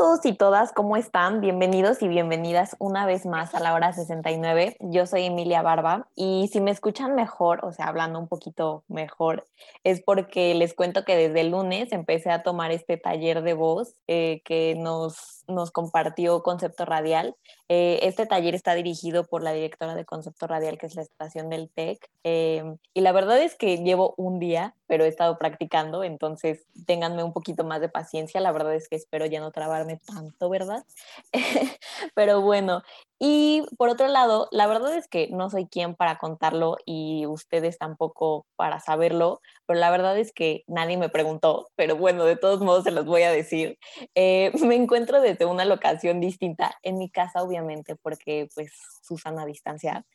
todos y todas, ¿cómo están? Bienvenidos y bienvenidas una vez más a la hora 69. Yo soy Emilia Barba y si me escuchan mejor, o sea, hablando un poquito mejor, es porque les cuento que desde el lunes empecé a tomar este taller de voz eh, que nos, nos compartió Concepto Radial. Eh, este taller está dirigido por la directora de Concepto Radial, que es la estación del TEC. Eh, y la verdad es que llevo un día, pero he estado practicando, entonces ténganme un poquito más de paciencia. La verdad es que espero ya no trabarme tanto, ¿verdad? Pero bueno, y por otro lado, la verdad es que no soy quien para contarlo y ustedes tampoco para saberlo, pero la verdad es que nadie me preguntó, pero bueno, de todos modos se los voy a decir. Eh, me encuentro desde una locación distinta, en mi casa obviamente, porque pues Susana a distancia,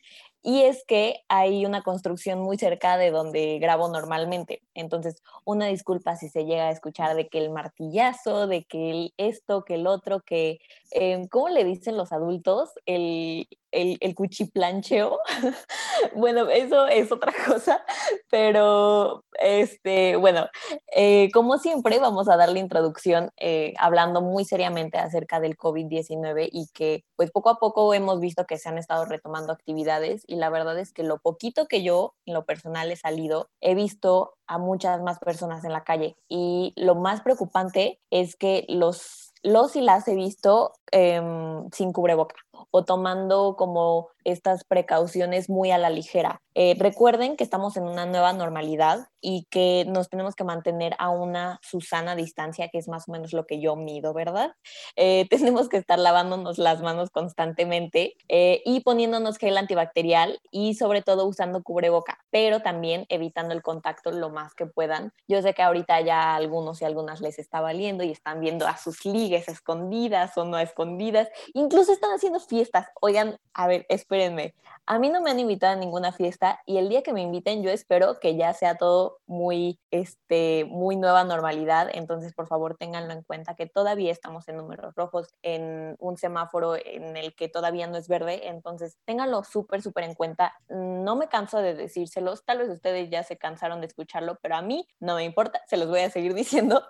y es que hay una construcción muy cerca de donde grabo normalmente. Entonces, una disculpa si se llega a escuchar de que el martillazo, de que el esto, que el otro, que, eh, ¿cómo le dicen los adultos? El, el, cuchiplancheo. bueno, eso es otra cosa, pero este, bueno, eh, como siempre vamos a dar la introducción eh, hablando muy seriamente acerca del COVID-19 y que pues poco a poco hemos visto que se han estado retomando actividades y la verdad es que lo poquito que yo en lo personal he salido, he visto a muchas más personas en la calle y lo más preocupante es que los, los y las he visto em, sin cubreboca o tomando como estas precauciones muy a la ligera. Eh, recuerden que estamos en una nueva normalidad y que nos tenemos que mantener a una Susana distancia, que es más o menos lo que yo mido, ¿verdad? Eh, tenemos que estar lavándonos las manos constantemente eh, y poniéndonos gel antibacterial y sobre todo usando cubreboca, pero también evitando el contacto lo más que puedan. Yo sé que ahorita ya a algunos y algunas les está valiendo y están viendo a sus ligues escondidas o no escondidas, incluso están haciendo fiestas. Oigan, a ver, espérenme. A mí no me han invitado a ninguna fiesta y el día que me inviten yo espero que ya sea todo muy, este, muy nueva normalidad. Entonces, por favor, ténganlo en cuenta que todavía estamos en números rojos, en un semáforo en el que todavía no es verde. Entonces, ténganlo súper, súper en cuenta. No me canso de decírselos. Tal vez ustedes ya se cansaron de escucharlo, pero a mí no me importa. Se los voy a seguir diciendo.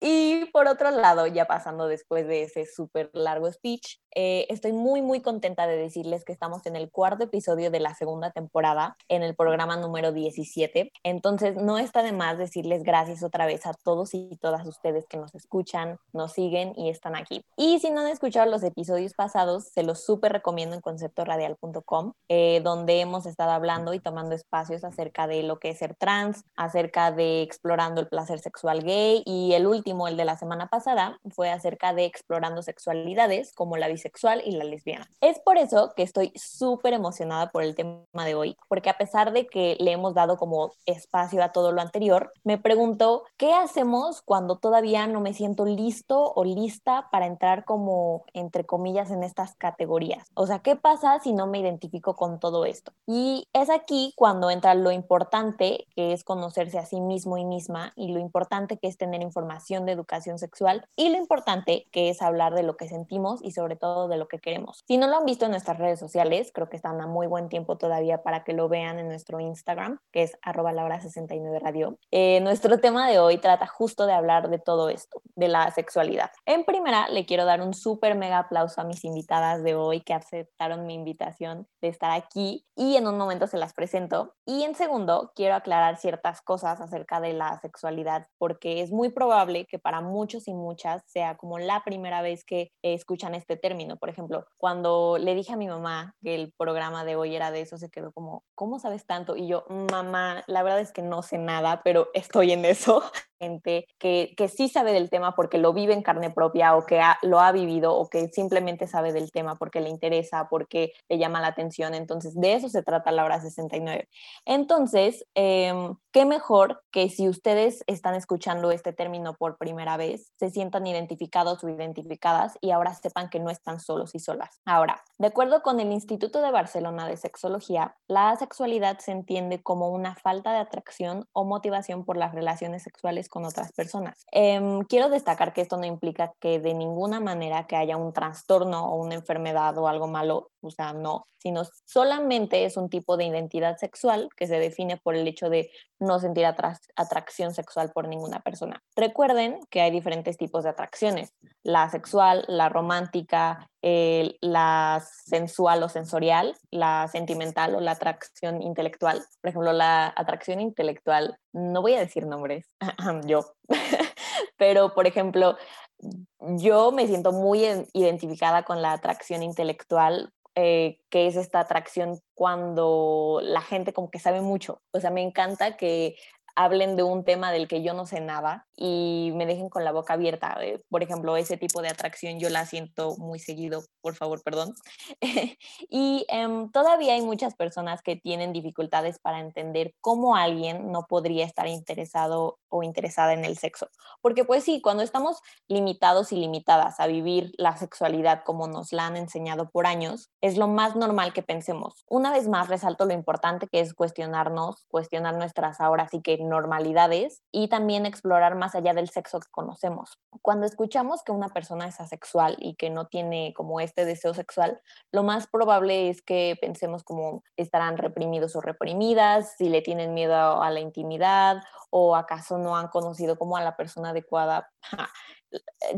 Y por otro lado, ya pasando después de ese súper largo speech, eh, estoy muy, muy contenta de decirles que estamos en el cuarto episodio de la segunda temporada, en el programa número 17. Entonces, no está de más decirles gracias otra vez a todos y todas ustedes que nos escuchan, nos siguen y están aquí. Y si no han escuchado los episodios pasados, se los súper recomiendo en conceptoradial.com, eh, donde hemos estado hablando y tomando espacios acerca de lo que es ser trans, acerca de explorando el placer sexual gay y el último, el de la semana pasada, fue acerca de explorando sexualidades como la bisexual y la lesbiana. Es por eso que estoy súper emocionada por el tema de hoy, porque a pesar de que le hemos dado como espacio a todo lo anterior, me pregunto, ¿qué hacemos cuando todavía no me siento listo o lista para entrar como, entre comillas, en estas categorías? O sea, ¿qué pasa si no me identifico con todo esto? Y es aquí cuando entra lo importante, que es conocerse a sí mismo y misma, y lo importante que es tener información de educación sexual, y lo importante que es hablar de lo que sentimos y sobre todo de lo que queremos. Si no lo han visto en nuestras redes sociales, creo que están a muy buen tiempo todavía para que lo vean en nuestro Instagram, que es arroba laura 69 radio. Eh, nuestro tema de hoy trata justo de hablar de todo esto, de la sexualidad. En primera, le quiero dar un súper mega aplauso a mis invitadas de hoy que aceptaron mi invitación de estar aquí y en un momento se las presento. Y en segundo, quiero aclarar ciertas cosas acerca de la sexualidad, porque es muy probable que para muchos y muchas sea como la primera vez que escuchan este término. Por ejemplo, cuando le dije a mi mamá que el programa de hoy era de eso, se quedó como, ¿cómo sabes tanto? Y yo, mamá, la verdad es que no sé nada, pero estoy en eso. Gente que, que sí sabe del tema porque lo vive en carne propia o que lo ha vivido o que simplemente sabe del tema porque le interesa, porque le llama la atención. Entonces, de eso se trata la hora 69. Entonces, eh, qué mejor que si ustedes están escuchando este término por primera vez, se sientan identificados o identificadas y ahora sepan que no están solos y solas. Ahora, de acuerdo con el Instituto de Barcelona de Sexología, la asexualidad se entiende como una falta de atracción o motivación por las relaciones sexuales con otras personas. Em, quiero destacar que esto no implica que de ninguna manera que haya un trastorno o una enfermedad o algo malo, o sea, no, sino solamente es un tipo de identidad sexual que se define por el hecho de no sentir atracción sexual por ninguna persona. Recuerden que hay diferentes tipos de atracciones, la sexual, la romántica, la sensual o sensorial, la sentimental o la atracción intelectual. Por ejemplo, la atracción intelectual, no voy a decir nombres, yo, pero por ejemplo, yo me siento muy identificada con la atracción intelectual eh, que es esta atracción cuando la gente como que sabe mucho. O sea, me encanta que hablen de un tema del que yo no sé nada y me dejen con la boca abierta. Eh, por ejemplo, ese tipo de atracción yo la siento muy seguido, por favor, perdón. y em, todavía hay muchas personas que tienen dificultades para entender cómo alguien no podría estar interesado o interesada en el sexo. Porque pues sí, cuando estamos limitados y limitadas a vivir la sexualidad como nos la han enseñado por años, es lo más normal que pensemos. Una vez más, resalto lo importante que es cuestionarnos, cuestionar nuestras ahora sí que normalidades y también explorar más allá del sexo que conocemos. Cuando escuchamos que una persona es asexual y que no tiene como este deseo sexual, lo más probable es que pensemos como estarán reprimidos o reprimidas, si le tienen miedo a la intimidad o acaso no han conocido como a la persona adecuada.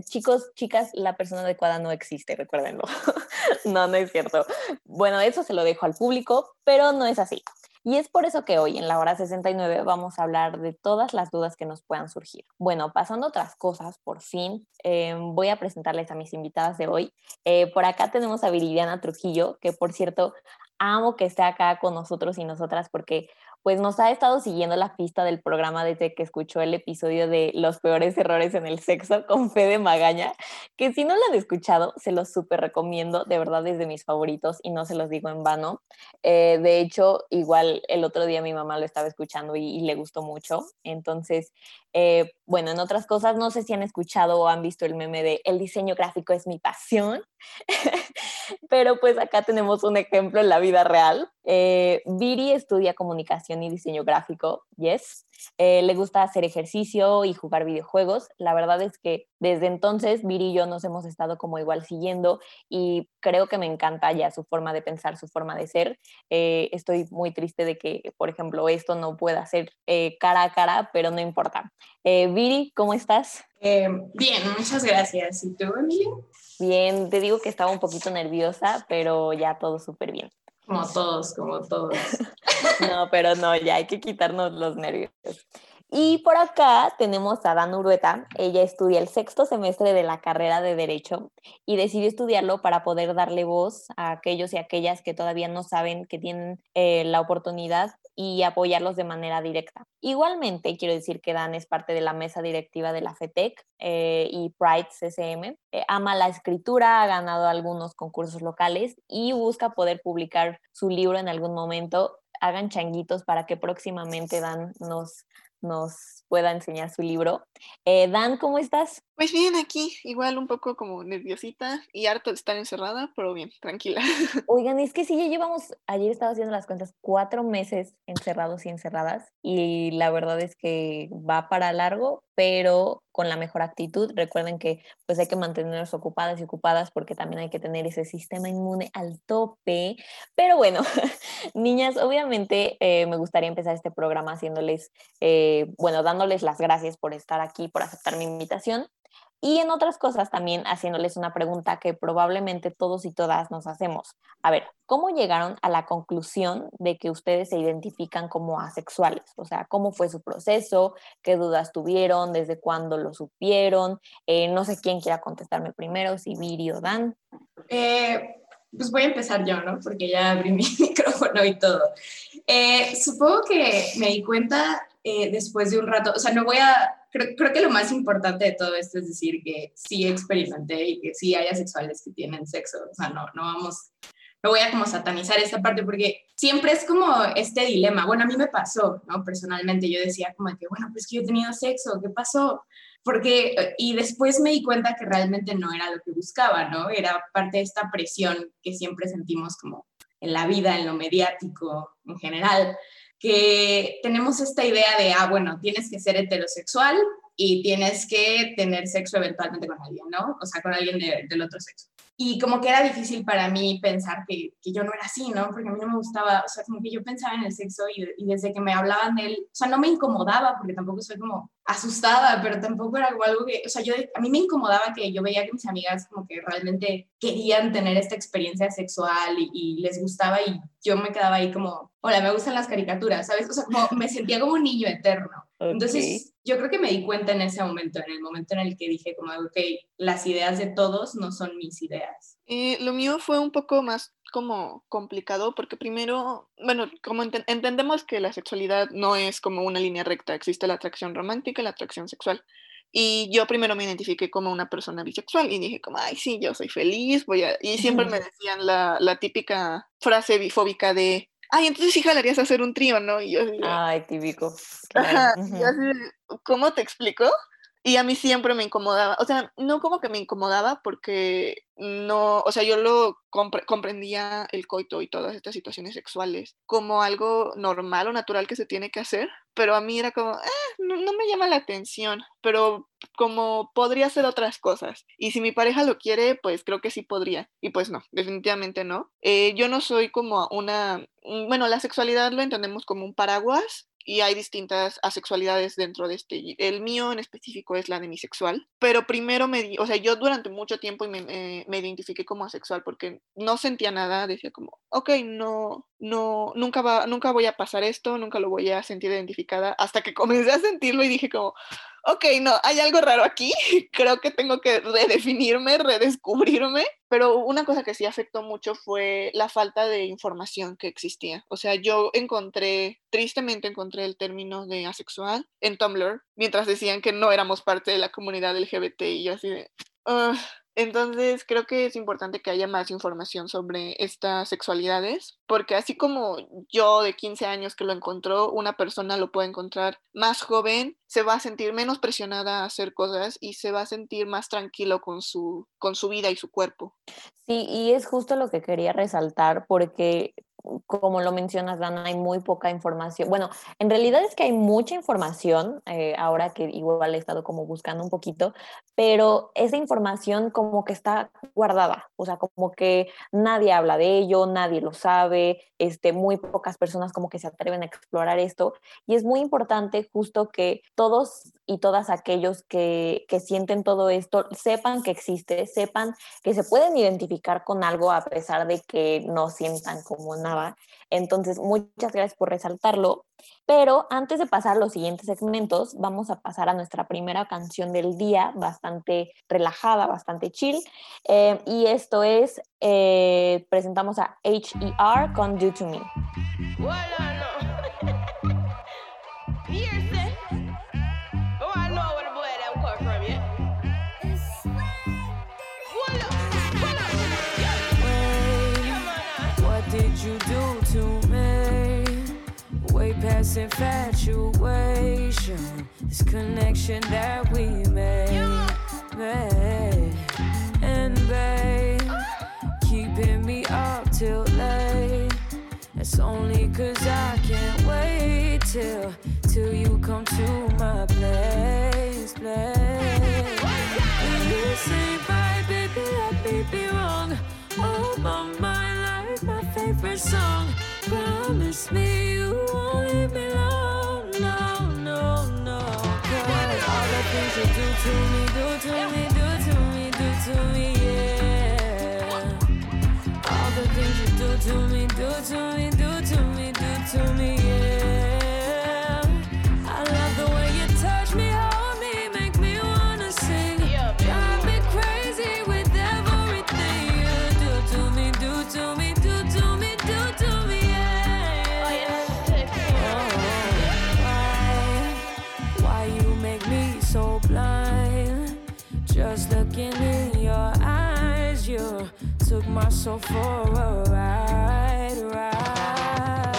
Chicos, chicas, la persona adecuada no existe, recuérdenlo. no, no es cierto. Bueno, eso se lo dejo al público, pero no es así. Y es por eso que hoy en la hora 69 vamos a hablar de todas las dudas que nos puedan surgir. Bueno, pasando a otras cosas, por fin eh, voy a presentarles a mis invitadas de hoy. Eh, por acá tenemos a Viridiana Trujillo, que por cierto amo que esté acá con nosotros y nosotras porque pues nos ha estado siguiendo la pista del programa desde que escuchó el episodio de los peores errores en el sexo con Fede Magaña, que si no lo han escuchado, se los súper recomiendo, de verdad es de mis favoritos y no se los digo en vano. Eh, de hecho, igual el otro día mi mamá lo estaba escuchando y, le gustó mucho, entonces, eh, bueno, en otras cosas, no sé si han escuchado o han visto el meme de el diseño gráfico es mi pasión, pero pues acá tenemos un ejemplo en la vida real. Eh, Viri estudia comunicación y diseño gráfico, yes. Eh, le gusta hacer ejercicio y jugar videojuegos. La verdad es que desde entonces Viri y yo nos hemos estado como igual siguiendo y creo que me encanta ya su forma de pensar, su forma de ser. Eh, estoy muy triste de que, por ejemplo, esto no pueda ser cara a cara, pero no importa. Viri, ¿cómo estás? bien, muchas gracias. ¿Y tú, Emilia? Bien, te digo que estaba un poquito nerviosa, pero ya todo súper bien. Como todos, como todos. no, pero no, ya hay que quitarnos los nervios. Y por acá tenemos a Dan Urueta. Ella estudia el sexto semestre de la carrera de Derecho y decidió estudiarlo para poder darle voz a aquellos y aquellas que todavía no saben que tienen eh, la oportunidad y apoyarlos de manera directa. Igualmente, quiero decir que Dan es parte de la mesa directiva de la FETEC eh, y Pride CCM. Eh, ama la escritura, ha ganado algunos concursos locales y busca poder publicar su libro en algún momento. Hagan changuitos para que próximamente Dan nos nos pueda enseñar su libro. Eh, Dan, ¿cómo estás? Pues bien, aquí, igual un poco como nerviosita y harto de estar encerrada, pero bien, tranquila. Oigan, es que sí, ya llevamos, ayer estaba haciendo las cuentas, cuatro meses encerrados y encerradas y la verdad es que va para largo, pero con la mejor actitud. Recuerden que pues hay que mantenernos ocupadas y ocupadas porque también hay que tener ese sistema inmune al tope. Pero bueno, niñas, obviamente eh, me gustaría empezar este programa haciéndoles, eh, bueno, dándoles las gracias por estar aquí, por aceptar mi invitación y en otras cosas también haciéndoles una pregunta que probablemente todos y todas nos hacemos. A ver, ¿cómo llegaron a la conclusión de que ustedes se identifican como asexuales? O sea, ¿cómo fue su proceso? ¿Qué dudas tuvieron? ¿Desde cuándo lo supieron? Eh, no sé quién quiera contestarme primero, si Viri o Dan. Eh, pues voy a empezar yo, ¿no? Porque ya abrí mi micrófono y todo. Eh, supongo que me di cuenta después de un rato, o sea, no voy a creo, que lo más importante de todo esto es decir que sí experimenté y que sí hay asexuales que tienen sexo. O sea, no, no vamos no voy a como satanizar esta parte porque siempre es como este dilema. Bueno, a mí me pasó, ¿no? Personalmente yo decía como que, bueno, pues que yo he tenido sexo, ¿qué pasó? Porque, y después me di cuenta que realmente no era lo que buscaba, ¿no? Era parte de esta presión que siempre sentimos como en la vida, en lo mediático en general, que tenemos esta idea de, ah, bueno, tienes que ser heterosexual y tienes que tener sexo eventualmente con alguien, ¿no? O sea, con alguien del otro sexo. Y como que era difícil para mí pensar que, que, yo no era así, ¿no? Porque a mí no me gustaba, o sea, como que yo pensaba en el sexo y, y, desde que me hablaban de él, o sea, no me incomodaba porque tampoco soy como asustada, pero tampoco era algo que, o sea, yo, a mí me incomodaba que yo veía que mis amigas como que realmente querían tener esta experiencia sexual y, y les gustaba y yo me quedaba ahí como, hola, me gustan las caricaturas, ¿sabes? O sea, como me sentía como un niño eterno. Entonces, yo creo que me di cuenta en ese momento, en el momento en el que dije como, ok, las ideas de todos no son mis ideas. Eh, lo mío fue un poco más como complicado porque primero, bueno, como entendemos que la sexualidad no es como una línea recta, existe la atracción romántica y la atracción sexual. Y yo primero me identifiqué como una persona bisexual y dije como, ay, sí, yo soy feliz, voy a... Y siempre me decían la, la típica frase bifóbica de, ay, entonces sí jalarías a hacer un trío, ¿no? Y yo ay, típico. Ajá, ¿cómo te explico? Y a mí siempre me incomodaba, o sea, no como que me incomodaba porque no, o sea, yo lo comprendía el coito y todas estas situaciones sexuales como algo normal o natural que se tiene que hacer, pero a mí era como, eh, no, no, me llama la atención, pero como podría ser otras cosas. Y si mi pareja lo quiere, pues creo que sí podría. Y pues no, definitivamente no. Eh, yo no soy como una, bueno, la sexualidad lo entendemos como un paraguas y hay distintas asexualidades dentro de este. El mío en específico es la demisexual, pero primero me, o sea, yo durante mucho tiempo me, me, identifiqué como asexual porque no sentía nada, decía como, ok, no, no, nunca va, nunca voy a pasar esto, nunca lo voy a sentir identificada, hasta que comencé a sentirlo y dije como, ok, no, hay algo raro aquí, creo que tengo que redefinirme, redescubrirme, pero una cosa que sí afectó mucho fue la falta de información que existía. O sea, yo encontré, tristemente encontré el término de asexual en Tumblr, mientras decían que no éramos parte de la comunidad LGBT y yo así de... Entonces, creo que es importante que haya más información sobre estas sexualidades, porque así como yo de 15 años que lo encontró, una persona lo puede encontrar más joven, se va a sentir menos presionada a hacer cosas y se va a sentir más tranquilo con su, con su vida y su cuerpo. Sí, y es justo lo que quería resaltar, porque como lo mencionas, Dana, hay muy poca información. Bueno, en realidad es que hay mucha información, eh, ahora que igual he estado como buscando un poquito, pero esa información como que está guardada, o sea, como que nadie habla de ello, nadie lo sabe, este, muy pocas personas como que se atreven a explorar esto, y es muy importante justo que todos y todas aquellos que, que sienten todo esto sepan que existe, sepan que se pueden identificar con algo a pesar de que no sientan como nada entonces, muchas gracias por resaltarlo. Pero antes de pasar a los siguientes segmentos, vamos a pasar a nuestra primera canción del día, bastante relajada, bastante chill. Eh, y esto es, eh, presentamos a HER con Do To Me. This infatuation, this connection that we made, made. And babe, keeping me up till late. It's only cause I can't wait till, till you come to my place, place. You say bye, baby, let me be wrong. Oh, my mind, like my favorite song. Promise me you won't leave me so for a ride, ride.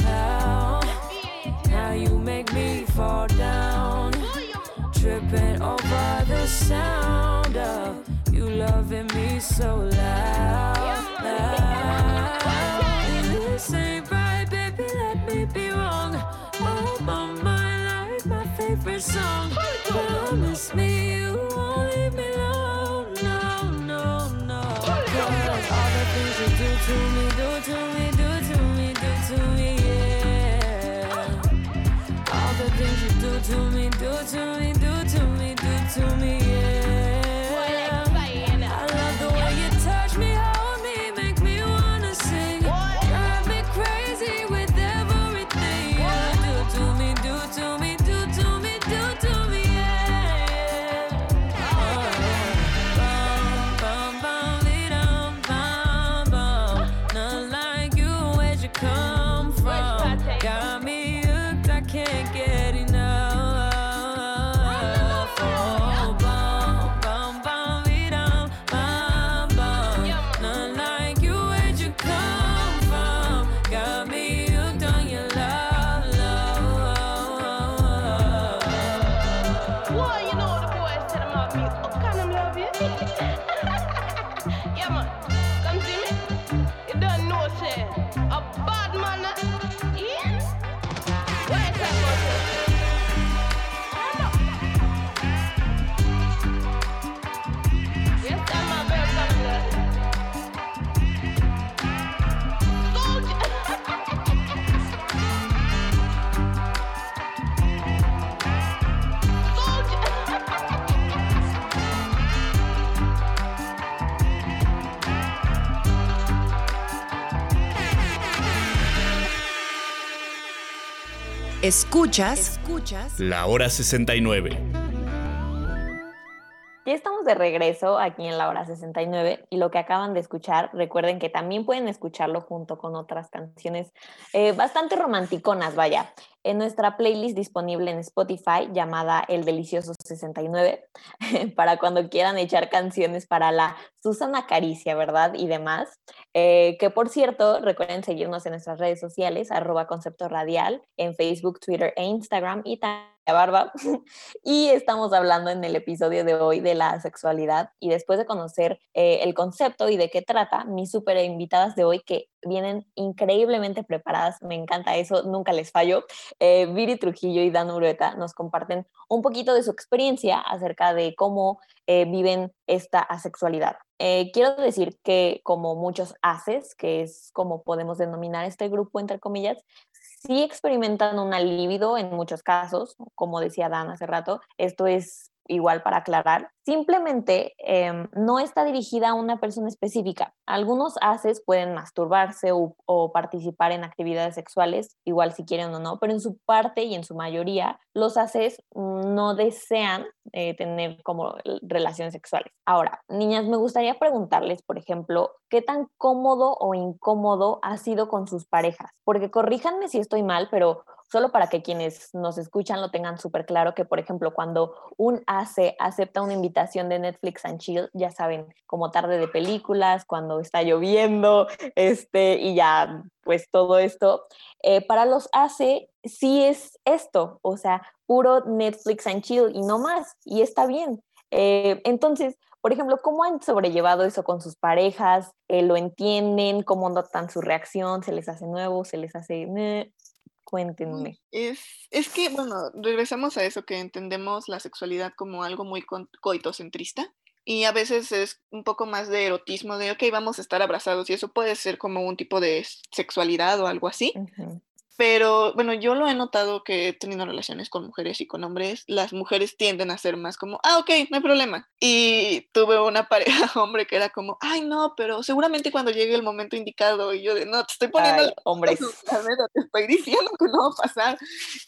Now, now you make me fall down, tripping over the sound of you loving me so loud. loud. This ain't right, baby. Let me be wrong. Oh my mind, I my favorite song. Promise me you. To me, Escuchas, escuchas La hora 69. De regreso aquí en la hora 69 y lo que acaban de escuchar, recuerden que también pueden escucharlo junto con otras canciones eh, bastante romanticonas, vaya, en nuestra playlist disponible en Spotify llamada El Delicioso 69, para cuando quieran echar canciones para la Susana Caricia, ¿verdad? Y demás. Eh, que por cierto, recuerden seguirnos en nuestras redes sociales, arroba concepto radial, en Facebook, Twitter e Instagram y también Barba. y estamos hablando en el episodio de hoy de la sexualidad. Y después de conocer eh, el concepto y de qué trata, mis super invitadas de hoy que vienen increíblemente preparadas, me encanta eso, nunca les fallo. Eh, Viri Trujillo y Dan Urueta nos comparten un poquito de su experiencia acerca de cómo eh, viven esta asexualidad. Eh, quiero decir que como muchos haces, que es como podemos denominar este grupo entre comillas, sí experimentan una libido en muchos casos, como decía Dan hace rato, esto es igual para aclarar, simplemente eh, no está dirigida a una persona específica. Algunos haces pueden masturbarse o, participar en actividades sexuales, igual si quieren o no, pero en su parte y en su mayoría, los haces no desean eh, tener como relaciones sexuales. Ahora, niñas, me gustaría preguntarles, por ejemplo, ¿qué tan cómodo o incómodo ha sido con sus parejas? Porque corríjanme si estoy mal, pero solo para que quienes nos escuchan lo tengan súper claro, que por ejemplo cuando un hace acepta una invitación de Netflix and Chill, ya saben, como tarde de películas, cuando está lloviendo, este, y ya pues todo esto, eh, para los hace sí es esto, o sea, puro Netflix and Chill y no más, y está bien. Eh, entonces, por ejemplo, ¿cómo han sobrellevado eso con sus parejas? Eh, ¿Lo entienden? ¿Cómo notan su reacción? ¿Se les hace nuevo? ¿Se les hace... Cuéntenme. Es, es que, bueno, regresamos a eso que entendemos la sexualidad como algo muy coitocentrista y a veces es un poco más de erotismo, de, ok, vamos a estar abrazados y eso puede ser como un tipo de sexualidad o algo así. Uh -huh. Pero bueno, yo lo he notado que he tenido relaciones con mujeres y con hombres. Las mujeres tienden a ser más como, ah, ok, no hay problema. Y tuve una pareja hombre que era como, ay, no, pero seguramente cuando llegue el momento indicado. Y yo de, no, te estoy poniendo. Ay, hombres. Te estoy diciendo que no va a pasar.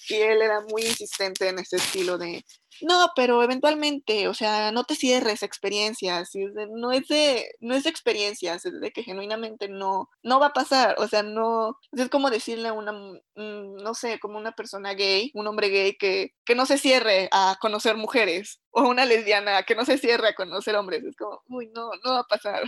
Y él era muy insistente en ese estilo de, no, pero eventualmente, o sea, no te cierres experiencias, no es de, no es de experiencias, es de que genuinamente no, no va a pasar, o sea, no, es como decirle a una, no sé, como una persona gay, un hombre gay que, que no se cierre a conocer mujeres, o una lesbiana que no se cierre a conocer hombres, es como, uy, no, no va a pasar.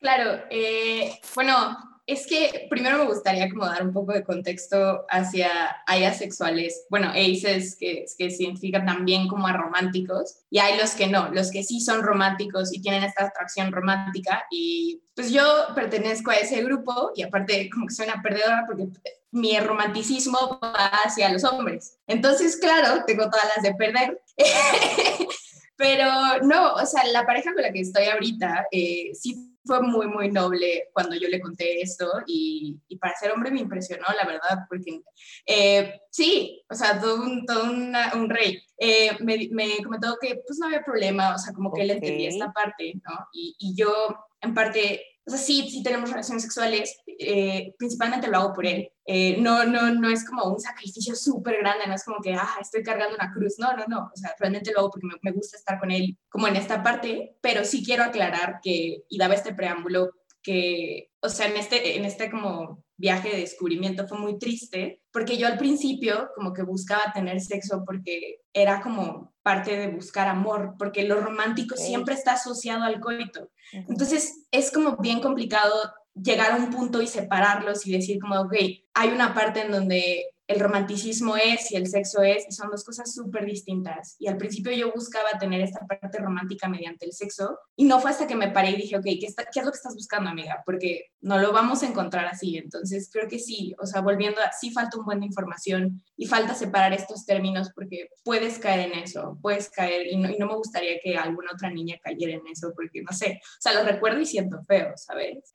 Claro, eh, bueno, es que primero me gustaría como dar un poco de contexto hacia hay asexuales, bueno, aces que, que se identifican también como arománticos y hay los que no, los que sí son románticos y tienen esta atracción romántica y pues yo pertenezco a ese grupo y aparte como que soy una perdedora porque mi romanticismo va hacia los hombres. Entonces, claro, tengo todas las de perder. Pero no, o sea, la pareja con la que estoy ahorita eh, sí fue muy, muy noble cuando yo le conté esto y, y para ser hombre me impresionó, la verdad, porque eh, sí, o sea, todo un, todo una- un rey. Eh, me, me comentó que pues no había problema, o sea, como que él entendía esta parte, ¿no? Y, y yo, en parte, o sea, sí, sí tenemos relaciones sexuales, eh, principalmente lo hago por él. Eh, no, no, no es como un sacrificio súper grande, no es como que, ah, estoy cargando una cruz, no, no, no, o sea, realmente lo hago porque me, me gusta estar con él como en esta parte, pero sí quiero aclarar que, y daba este preámbulo, que, o sea, en este, en este como viaje de descubrimiento fue muy triste, porque yo al principio como que buscaba tener sexo porque era como parte de buscar amor, porque lo romántico siempre está asociado al coito. Entonces es como bien complicado llegar a un punto y separarlos y decir como, ok, hay una parte en donde el romanticismo es y el sexo es, y son dos cosas súper distintas. Y al principio yo buscaba tener esta parte romántica mediante el sexo, y no fue hasta que me paré y dije, ok, ¿qué, está- qué es lo que estás buscando, amiga? Porque no lo vamos a encontrar así. Entonces creo que sí, o sea, volviendo a, sí falta un buen de información y falta separar estos términos porque puedes caer en eso, puedes caer, y no, y no me gustaría que alguna otra niña cayera en eso, porque no sé, o sea, lo recuerdo y siento feo, ¿sabes?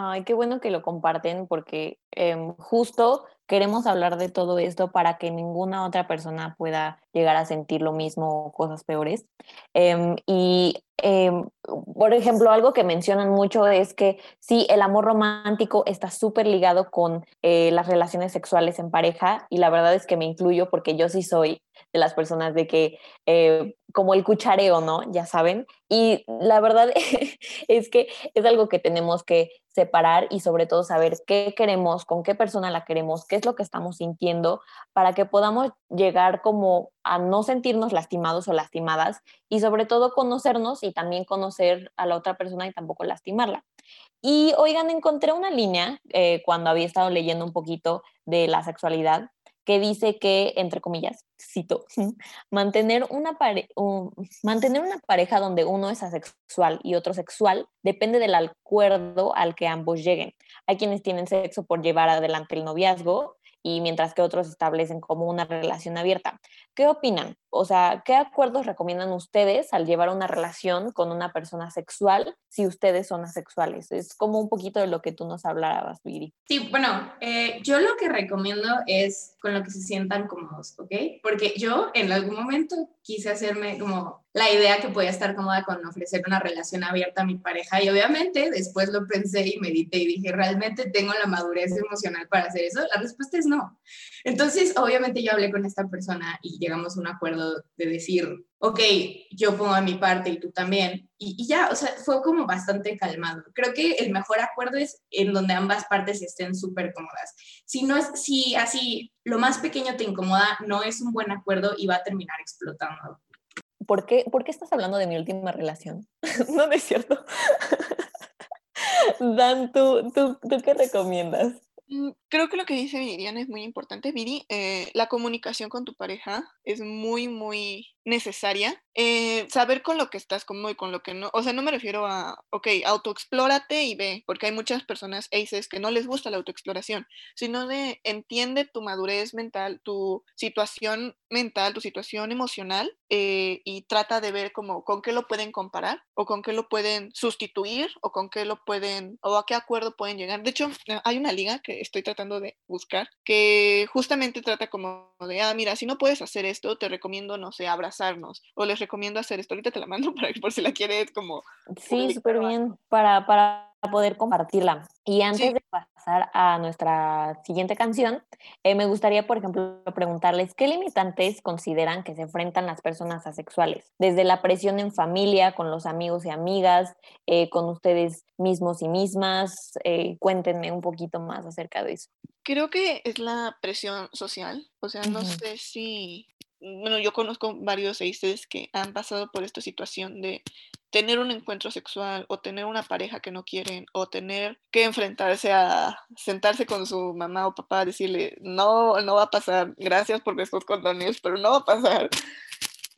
Ay, qué bueno que lo comparten porque em, justo queremos hablar de todo esto para que ninguna otra persona pueda llegar a sentir lo mismo o cosas peores. Em, y, em, por ejemplo, algo que mencionan mucho es que sí, el amor romántico está súper ligado con eh, las relaciones sexuales en pareja y la verdad es que me incluyo porque yo sí soy de las personas de que eh, como el cuchareo, ¿no? Ya saben. Y la verdad es que es algo que tenemos que separar y sobre todo saber qué queremos, con qué persona la queremos, qué es lo que estamos sintiendo, para que podamos llegar como a no sentirnos lastimados o lastimadas y sobre todo conocernos y también conocer a la otra persona y tampoco lastimarla. Y oigan, encontré una línea eh, cuando había estado leyendo un poquito de la sexualidad que dice que, entre comillas, cito, mantener una, mantener una pareja donde uno es asexual y otro sexual depende del acuerdo al que ambos lleguen. Hay quienes tienen sexo por llevar adelante el noviazgo y mientras que otros establecen como una relación abierta. ¿Qué opinan? O sea, ¿qué acuerdos recomiendan ustedes al llevar una relación con una persona sexual si ustedes son asexuales? Es como un poquito de lo que tú nos hablabas, Viri. Sí, bueno, eh, yo lo que recomiendo es con lo que se sientan cómodos, ¿ok? Porque yo en algún momento quise hacerme como la idea que podía estar cómoda con ofrecer una relación abierta a mi pareja y obviamente después lo pensé y medité y dije, ¿realmente tengo la madurez emocional para hacer eso? La respuesta es no. Entonces, obviamente yo hablé con esta persona y llegamos a un acuerdo de decir, ok, yo pongo a mi parte y tú también. Y, ya, o sea, fue como bastante calmado. Creo que el mejor acuerdo es en donde ambas partes estén súper cómodas. Si no es, si así lo más pequeño te incomoda, no es un buen acuerdo y va a terminar explotando. ¿Por qué, ¿Por qué estás hablando de mi última relación? no, no es cierto. Dan, ¿tú, tú, ¿tú qué recomiendas? Mm, Creo que lo que dice Viridiana es muy importante. Viri, eh, la comunicación con tu pareja es muy, muy necesaria. Eh, saber con lo que estás cómodo y con lo que no. O sea, no me refiero a, ok, autoexplórate y ve, porque hay muchas personas aces que no les gusta la autoexploración, sino de entiende tu madurez mental, tu situación mental, tu situación emocional eh, y trata de ver como con qué lo pueden comparar o con qué lo pueden sustituir o con qué lo pueden o a qué acuerdo pueden llegar. De hecho, hay una liga que estoy tratando de buscar que justamente trata como de, ah, mira, si no puedes hacer esto, te recomiendo, no sé, abrazarnos o les recomiendo hacer esto. Ahorita te la mando para que por si la quieres como... Sí, súper bien, para, para poder compartirla. Y antes Sí. de pasar a nuestra siguiente canción, eh, me gustaría, por ejemplo, preguntarles qué limitantes consideran que se enfrentan las personas asexuales, desde la presión en familia, con los amigos y amigas, eh, con ustedes mismos y mismas. Eh, cuéntenme un poquito más acerca de eso. Creo que es la presión social. O sea, no Ujú. sé si. Bueno, yo conozco varios aces que han pasado por esta situación de tener un encuentro sexual o tener una pareja que no quieren o tener que enfrentarse a sentarse con su mamá o papá, decirle, no, no va a pasar, gracias por estos condones, pero no va a pasar.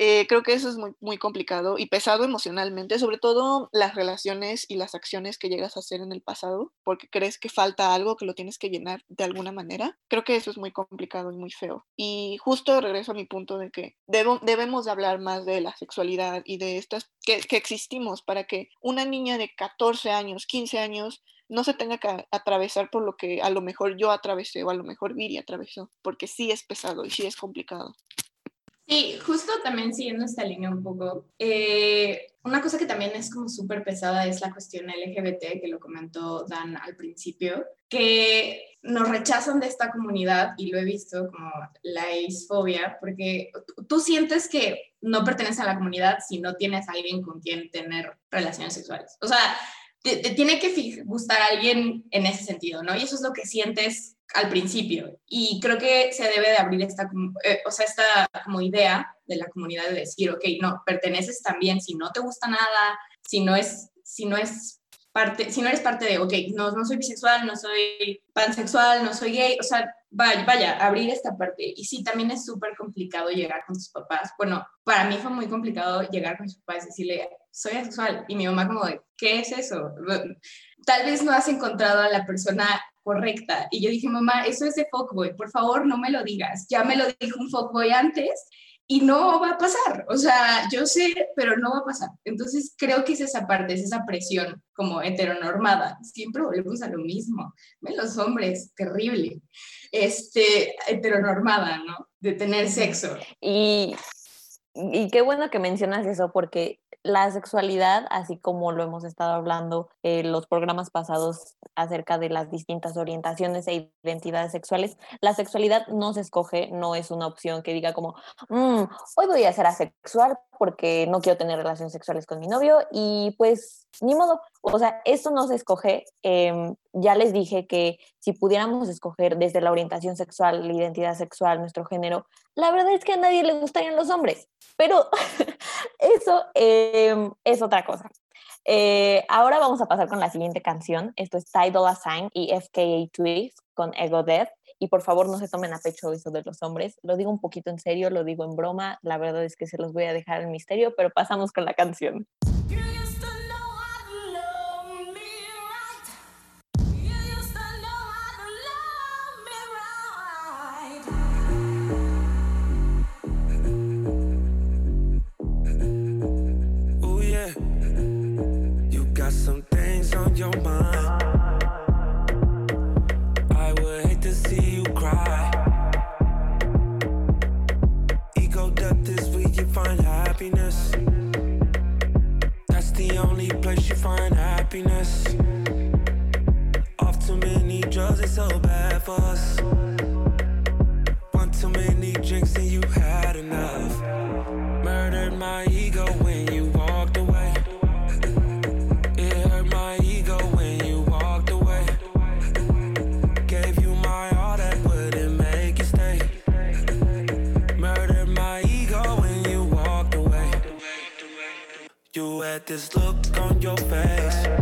Eh, creo que eso es muy, muy complicado y pesado emocionalmente, sobre todo las relaciones y las acciones que llegas a hacer en el pasado, porque crees que falta algo que lo tienes que llenar de alguna manera. Creo que eso es muy complicado y muy feo. Y justo regreso a mi punto de que debo- debemos de hablar más de la sexualidad y de estas que, que existimos para que una niña de 14 años, 15 años, no se tenga que atravesar por lo que a lo mejor yo atravesé o a lo mejor Viri atravesó, porque sí es pesado y sí es complicado. Sí, justo también siguiendo esta línea un poco, eh, una cosa que también es como súper pesada es la cuestión LGBT, que lo comentó Dan al principio, que nos rechazan de esta comunidad y lo he visto como la aisfobia, porque tú sientes que no perteneces a la comunidad si no tienes a alguien con quien tener relaciones sexuales. O sea, te, te tiene que gustar a alguien en ese sentido, ¿no? Y eso es lo que sientes al principio. Y creo que se debe de abrir esta, eh, o sea, esta como idea de la comunidad de decir, ok, no, perteneces también si no te gusta nada, si no es, si no es parte, si no eres parte de, ok, no, no soy bisexual, no soy pansexual, no soy gay, o sea, vaya, vaya, abrir esta parte. Y sí, también es súper complicado llegar con tus papás. Bueno, para mí fue muy complicado llegar con mis papás y decirle, soy asexual. Y mi mamá como de, ¿qué es eso? Tal vez no has encontrado a la persona correcta. Y yo dije, mamá, eso es de fuckboy, por favor no me lo digas. Ya me lo dijo un fuckboy antes y no va a pasar. O sea, yo sé, pero no va a pasar. Entonces creo que es esa parte, es esa presión como heteronormada. Siempre volvemos a lo mismo. Ven los hombres, terrible. Este, heteronormada, ¿no? De tener sexo. Y, y qué bueno que mencionas eso, porque la sexualidad, así como lo hemos estado hablando en los programas pasados acerca de las distintas orientaciones e identidades sexuales, la sexualidad no se escoge, no es una opción que diga como, "Mm, hoy voy a ser asexual porque no quiero tener relaciones sexuales con mi novio y pues ni modo, o sea, esto no se escoge. em, ya les dije que si pudiéramos escoger desde la orientación sexual, la identidad sexual, nuestro género, la verdad es que a nadie le gustarían los hombres, pero eso em, es otra cosa. Eh, ahora vamos a pasar con la siguiente canción. Esto es Ty Dolla Sign y FKA Twigs con Ego Death. Y por favor no se tomen a pecho eso de los hombres. Lo digo un poquito en serio, lo digo en broma. La verdad es que se los voy a dejar en misterio, pero pasamos con la canción. Happiness. Off too many drugs, it's so bad for us. One too many drinks and you had enough. Murdered my ego when you walked away. It hurt my ego when you walked away. Gave you my all that wouldn't make you stay. Murdered my ego when you walked away. You had this look on your face.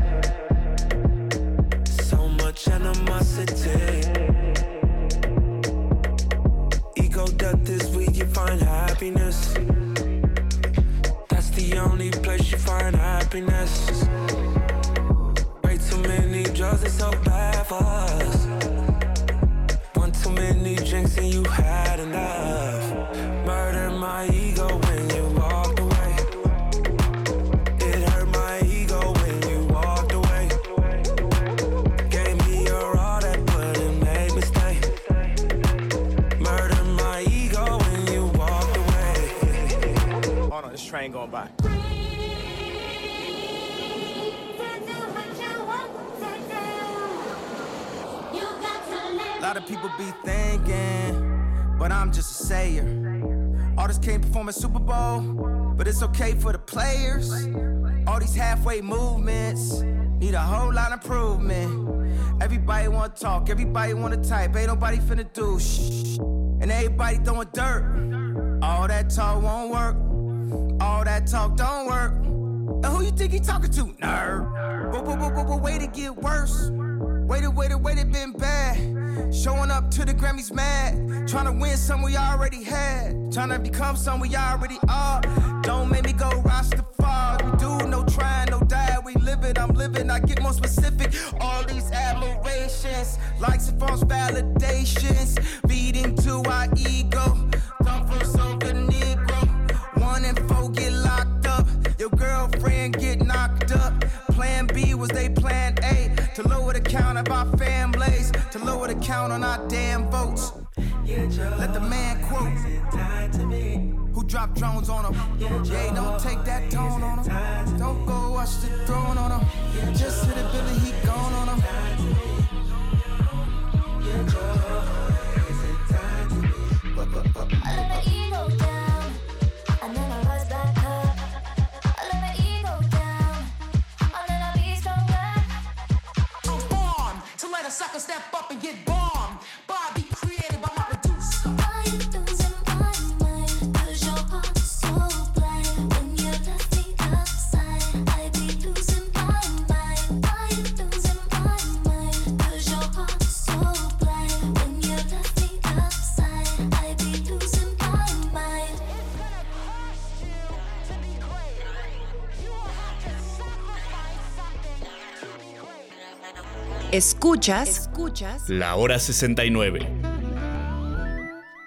People be thinking, but I'm just a sayer. Artists can't perform at Super Bowl, but it's okay for the players. All these halfway movements need a whole lot of improvement. Everybody wanna talk, everybody wanna type, ain't nobody finna do shh. And everybody throwing dirt. All that talk won't work. All that talk don't work. And who you think he talking to? Nerd. But, but, but, but, but way to get worse. Waited, waited, waited, been bad. Showing up to the Grammys mad. Trying to win some we already had. Trying to become some we already are. Don't make me go Rastafari. We do no trying, no die. We live it, I'm living. I get more specific. All these admirations, likes and false validations. Feeding to our ego. Come from so good Negro. One and four get locked up. Your girlfriend get knocked up. Plan B was they plan A. To lower the count of our families. To lower the count on our damn votes. Let the man quote. Who dropped drones on him? Yeah, don't take that tone on him. Don't go watch the throne on him. Just hit a Billy, he gone on him. I let my ego down, and Escuchas, escuchas La hora 69.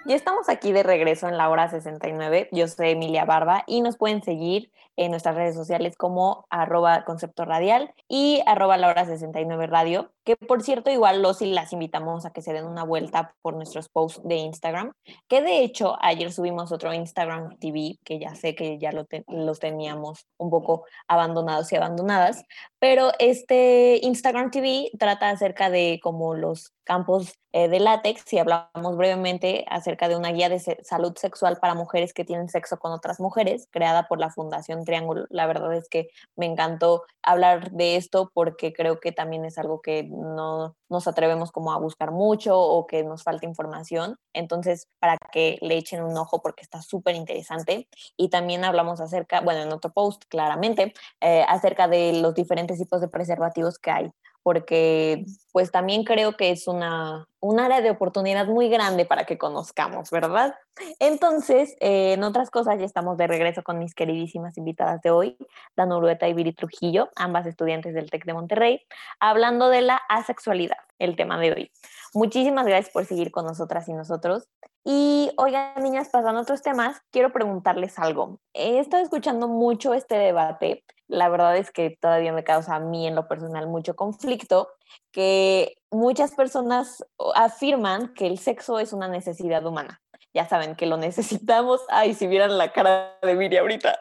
Ya estamos aquí de regreso en la hora 69. Yo soy Emilia Barba y nos pueden seguir en nuestras redes sociales como arroba concepto radial y arroba la hora 69 radio, que por cierto igual los y las invitamos a que se den una vuelta por nuestros posts de Instagram, que de hecho ayer subimos otro Instagram TV, que ya sé que ya lo te- los teníamos un poco abandonados y abandonadas, pero este Instagram TV trata acerca de como los campos eh, de látex y hablamos brevemente acerca de una guía de salud sexual para mujeres que tienen sexo con otras mujeres, creada por la Fundación Triángulo. La verdad es que me encantó hablar de esto porque creo que también es algo que no nos atrevemos como a buscar mucho o que nos falta información. Entonces, para que le echen un ojo porque está súper interesante. Y también hablamos acerca, bueno, en otro post claramente, eh, acerca de los diferentes tipos de preservativos que hay porque pues también creo que es una, un área de oportunidad muy grande para que conozcamos, ¿verdad? Entonces, eh, en otras cosas, ya estamos de regreso con mis queridísimas invitadas de hoy, Dan Urueta y Viri Trujillo, ambas estudiantes del TEC de Monterrey, hablando de la asexualidad, el tema de hoy. Muchísimas gracias por seguir con nosotras y nosotros. Y oigan, niñas, pasando a otros temas, quiero preguntarles algo. He estado escuchando mucho este debate. La verdad es que todavía me causa a mí en lo personal mucho conflicto, que muchas personas afirman que el sexo es una necesidad humana. Ya saben que lo necesitamos. Ay, si vieran la cara de Miri ahorita.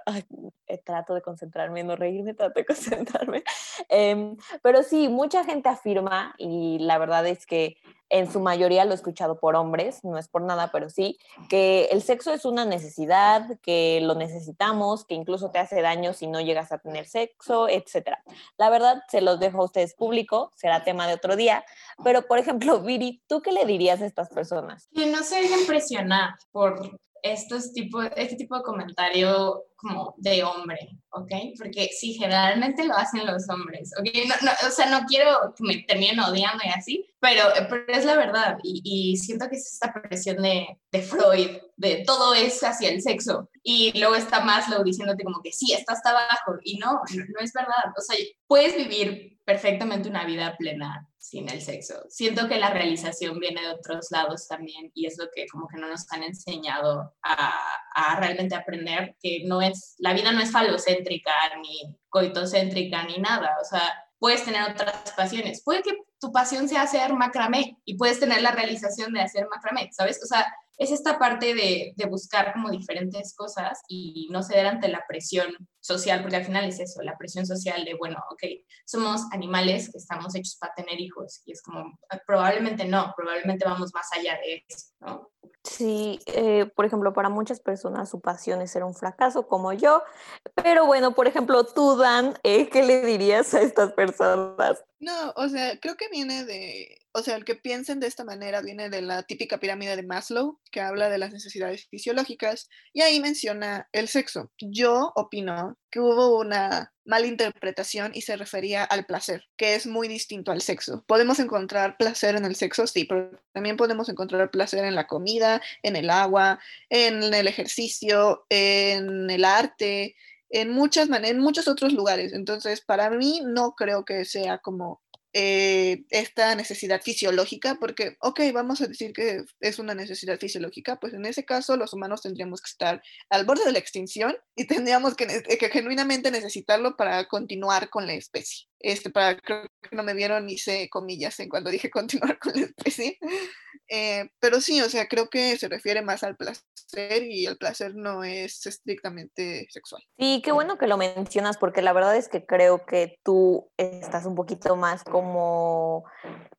Eh, trato de concentrarme, no reírme, trato de concentrarme. Em, pero sí, mucha gente afirma, y la verdad es que en su mayoría lo he escuchado por hombres, no es por nada, pero sí, que el sexo es una necesidad, que lo necesitamos, que incluso te hace daño si no llegas a tener sexo, etcétera. La verdad, se los dejo a ustedes público, será tema de otro día, pero por ejemplo, Viri, ¿tú qué le dirías a estas personas? Que no se dejen presionar por estos tipo, este tipo de comentario como de hombre, ¿ok? Porque sí, generalmente lo hacen los hombres, ¿ok? No, no, o sea, no quiero que me terminen odiando y así, pero, pero es la verdad y, y siento que es esta presión de, de Freud, de todo es hacia el sexo y luego está Maslow diciéndote como que sí, está hasta abajo y no, no, no es verdad, o sea, puedes vivir perfectamente una vida plena sin el sexo. Siento que la realización viene de otros lados también y es lo que como que no nos han enseñado a, a realmente aprender, que no es, la vida no es falocéntrica ni coitocéntrica ni nada, o sea, puedes tener otras pasiones. Puede que tu pasión sea hacer macramé y puedes tener la realización de hacer macramé, ¿sabes? O sea, es esta parte de, de, buscar como diferentes cosas y no ceder ante la presión social, porque al final es eso, la presión social de, bueno, ok, somos animales que estamos hechos para tener hijos y es como, probablemente no, probablemente vamos más allá de eso, ¿no? Sí, eh, por ejemplo, para muchas personas su pasión es ser un fracaso como yo, pero bueno, por ejemplo, tú, Dan, eh, ¿qué le dirías a estas personas? No, o sea, creo que viene de, o sea, el que piensen de esta manera viene de la típica pirámide de Maslow, que habla de las necesidades fisiológicas, y ahí menciona el sexo. Yo opino que hubo una mala interpretación y se refería al placer, que es muy distinto al sexo. ¿Podemos encontrar placer en el sexo? Sí, pero también podemos encontrar placer en la comida, en el agua, en el ejercicio, en el arte, en muchas en muchos otros lugares. Entonces, para mí no creo que sea como eh, esta necesidad fisiológica, porque, ok, vamos a decir que es una necesidad fisiológica, pues en ese caso los humanos tendríamos que estar al borde de la extinción y tendríamos que, que genuinamente necesitarlo para continuar con la especie. Este, para, creo que no me vieron, hice comillas en cuando dije continuar con la especie. Eh, pero sí, o sea, creo que se refiere más al placer y el placer no es estrictamente sexual. Sí, qué bueno que lo mencionas porque la verdad es que creo que tú estás un poquito más como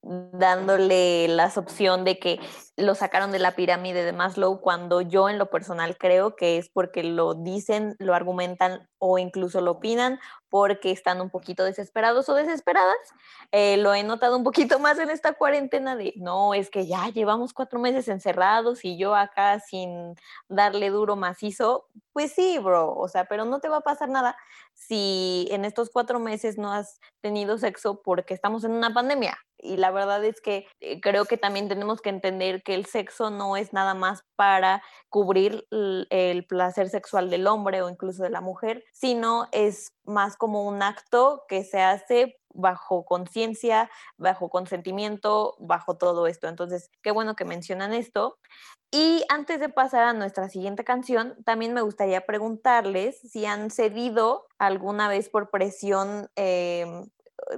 dándole las opción de que lo sacaron de la pirámide de Maslow cuando yo en lo personal creo que es porque lo dicen, lo argumentan o incluso lo opinan porque están un poquito desesperados o desesperadas. Eh, lo he notado un poquito más en esta cuarentena de, no, es que ya llevamos cuatro meses encerrados y yo acá sin darle duro macizo, pues sí, bro, o sea, pero no te va a pasar nada si en estos cuatro meses no has tenido sexo porque estamos en una pandemia. Y la verdad es que eh, creo que también tenemos que entender que el sexo no es nada más para cubrir el placer sexual del hombre o incluso de la mujer, sino es más como un acto que se hace bajo conciencia, bajo consentimiento, bajo todo esto. Entonces, qué bueno que mencionan esto. Y antes de pasar a nuestra siguiente canción, también me gustaría preguntarles si han cedido alguna vez por presión em,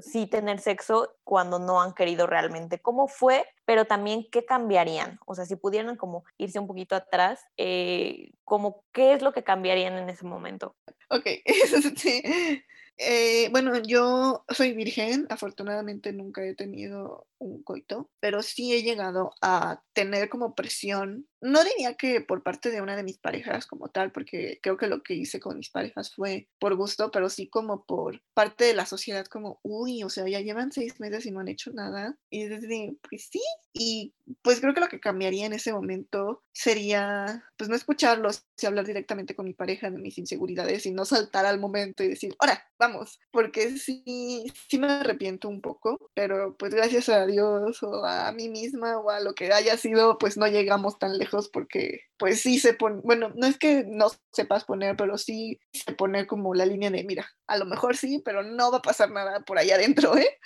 sí tener sexo cuando no han querido realmente. ¿Cómo fue? Pero también, ¿qué cambiarían? O sea, si pudieran como irse un poquito atrás, eh, como, ¿qué es lo que cambiarían en ese momento? Ok. Eh, bueno, yo soy virgen, afortunadamente nunca he tenido un coito, pero sí he llegado a tener como presión, no diría que por parte de una de mis parejas como tal, porque creo que lo que hice con mis parejas fue por gusto, pero sí como por parte de la sociedad, como, uy, o sea, ya llevan seis meses y no han hecho nada. Y es de, pues sí, y pues creo que lo que cambiaría en ese momento sería, pues no escucharlos y hablar directamente con mi pareja de mis inseguridades y no saltar al momento y decir, ahora, vamos, porque sí, sí me arrepiento un poco, pero pues gracias a Dios o a mí misma o a lo que haya sido, pues no llegamos tan lejos porque pues sí se pone, bueno, no es que no sepas poner, pero sí se pone como la línea de, mira, a lo mejor sí, pero no va a pasar nada por allá adentro, ¿eh?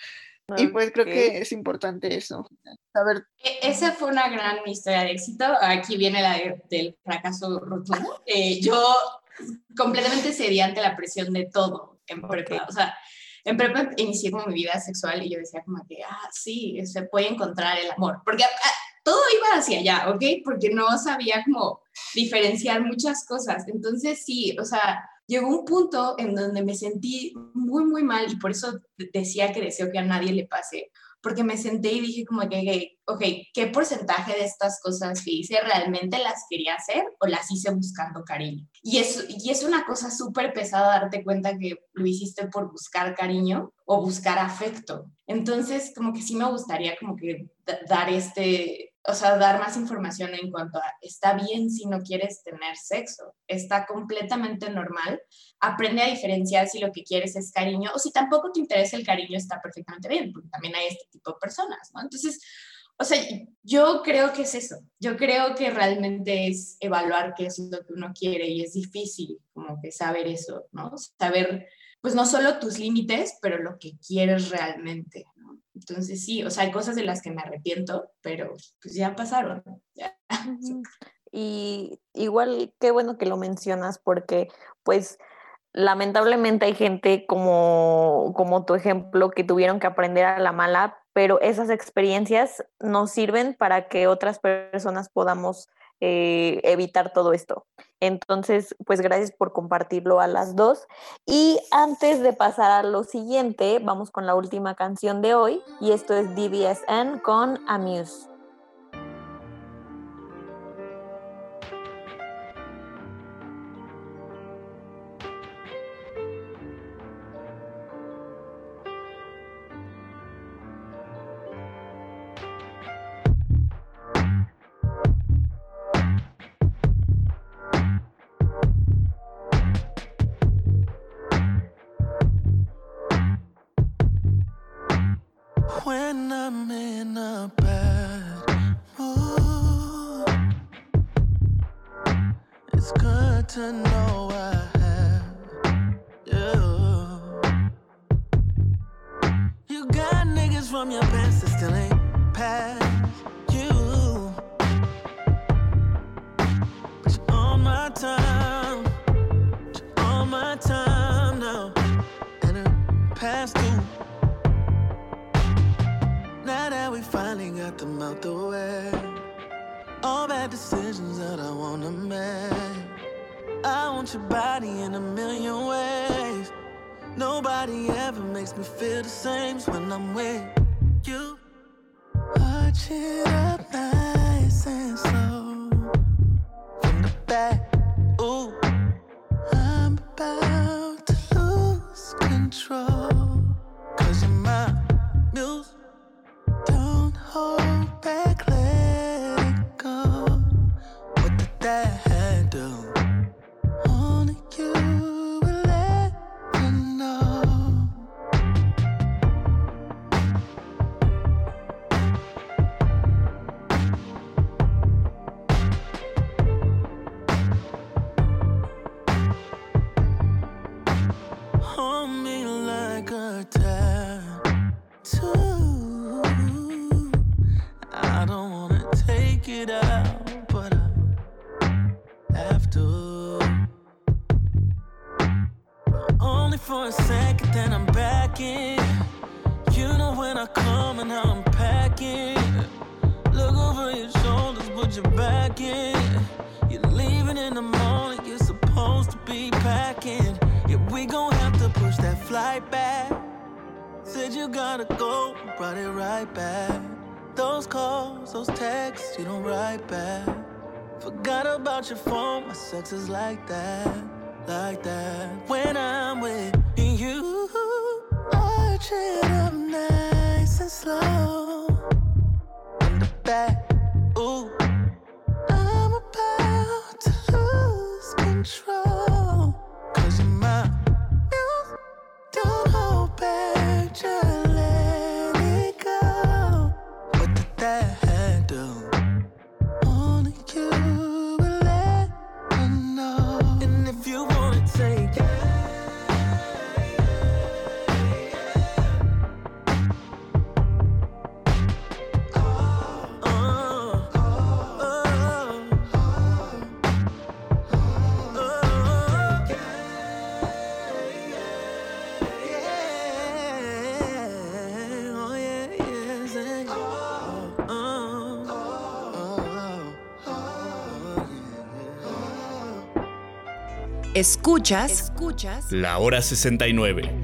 Y pues creo que es importante eso, saber E- Esa fue una gran historia de éxito. Aquí viene la de- del fracaso rotundo. Eh, yo completamente cedí ante la presión de todo en prepa. O sea, en prepa inicié como mi vida sexual y yo decía como que, ah, sí, se puede encontrar el amor. Porque ah, todo iba hacia allá, ¿ok? Porque no sabía como diferenciar muchas cosas. Entonces, sí, o sea, llegó un punto en donde me sentí muy, muy mal y por eso decía que deseo que a nadie le pase porque me senté y dije como que, ok, ¿qué porcentaje de estas cosas que hice realmente las quería hacer o las hice buscando cariño? Y es, y es una cosa súper pesada darte cuenta que lo hiciste por buscar cariño o buscar afecto. Entonces, como que sí me gustaría como que da- dar este, o sea, dar más información en cuanto a, está bien si no quieres tener sexo, está completamente normal, aprende a diferenciar si lo que quieres es cariño o si tampoco te interesa el cariño, está perfectamente bien, porque también hay este tipo de personas, ¿no? Entonces, o sea, yo creo que es eso, yo creo que realmente es evaluar qué es lo que uno quiere y es difícil como que saber eso, ¿no? Saber, pues no solo tus límites, pero lo que quieres realmente. Entonces sí, o sea, hay cosas de las que me arrepiento, pero pues ya pasaron. Y igual, qué bueno que lo mencionas porque pues lamentablemente hay gente como, como tu ejemplo que tuvieron que aprender a la mala, pero esas experiencias nos sirven para que otras personas podamos eh, evitar todo esto. Entonces, pues gracias por compartirlo a las dos. Y antes de pasar a lo siguiente, vamos con la última canción de hoy y esto es DBSN con Amuse. A. I don't wanna take it out, but I have to. Only for a second, you gotta go, brought it right back. Those calls, those texts, you don't write back. Forgot about your phone, my sex is like that, like that. When I'm with you, arch it up nice and slow. In the back, ooh. I'm about to lose control. Cause you're my. Don't hold back, just Escuchas, escuchas La hora 69.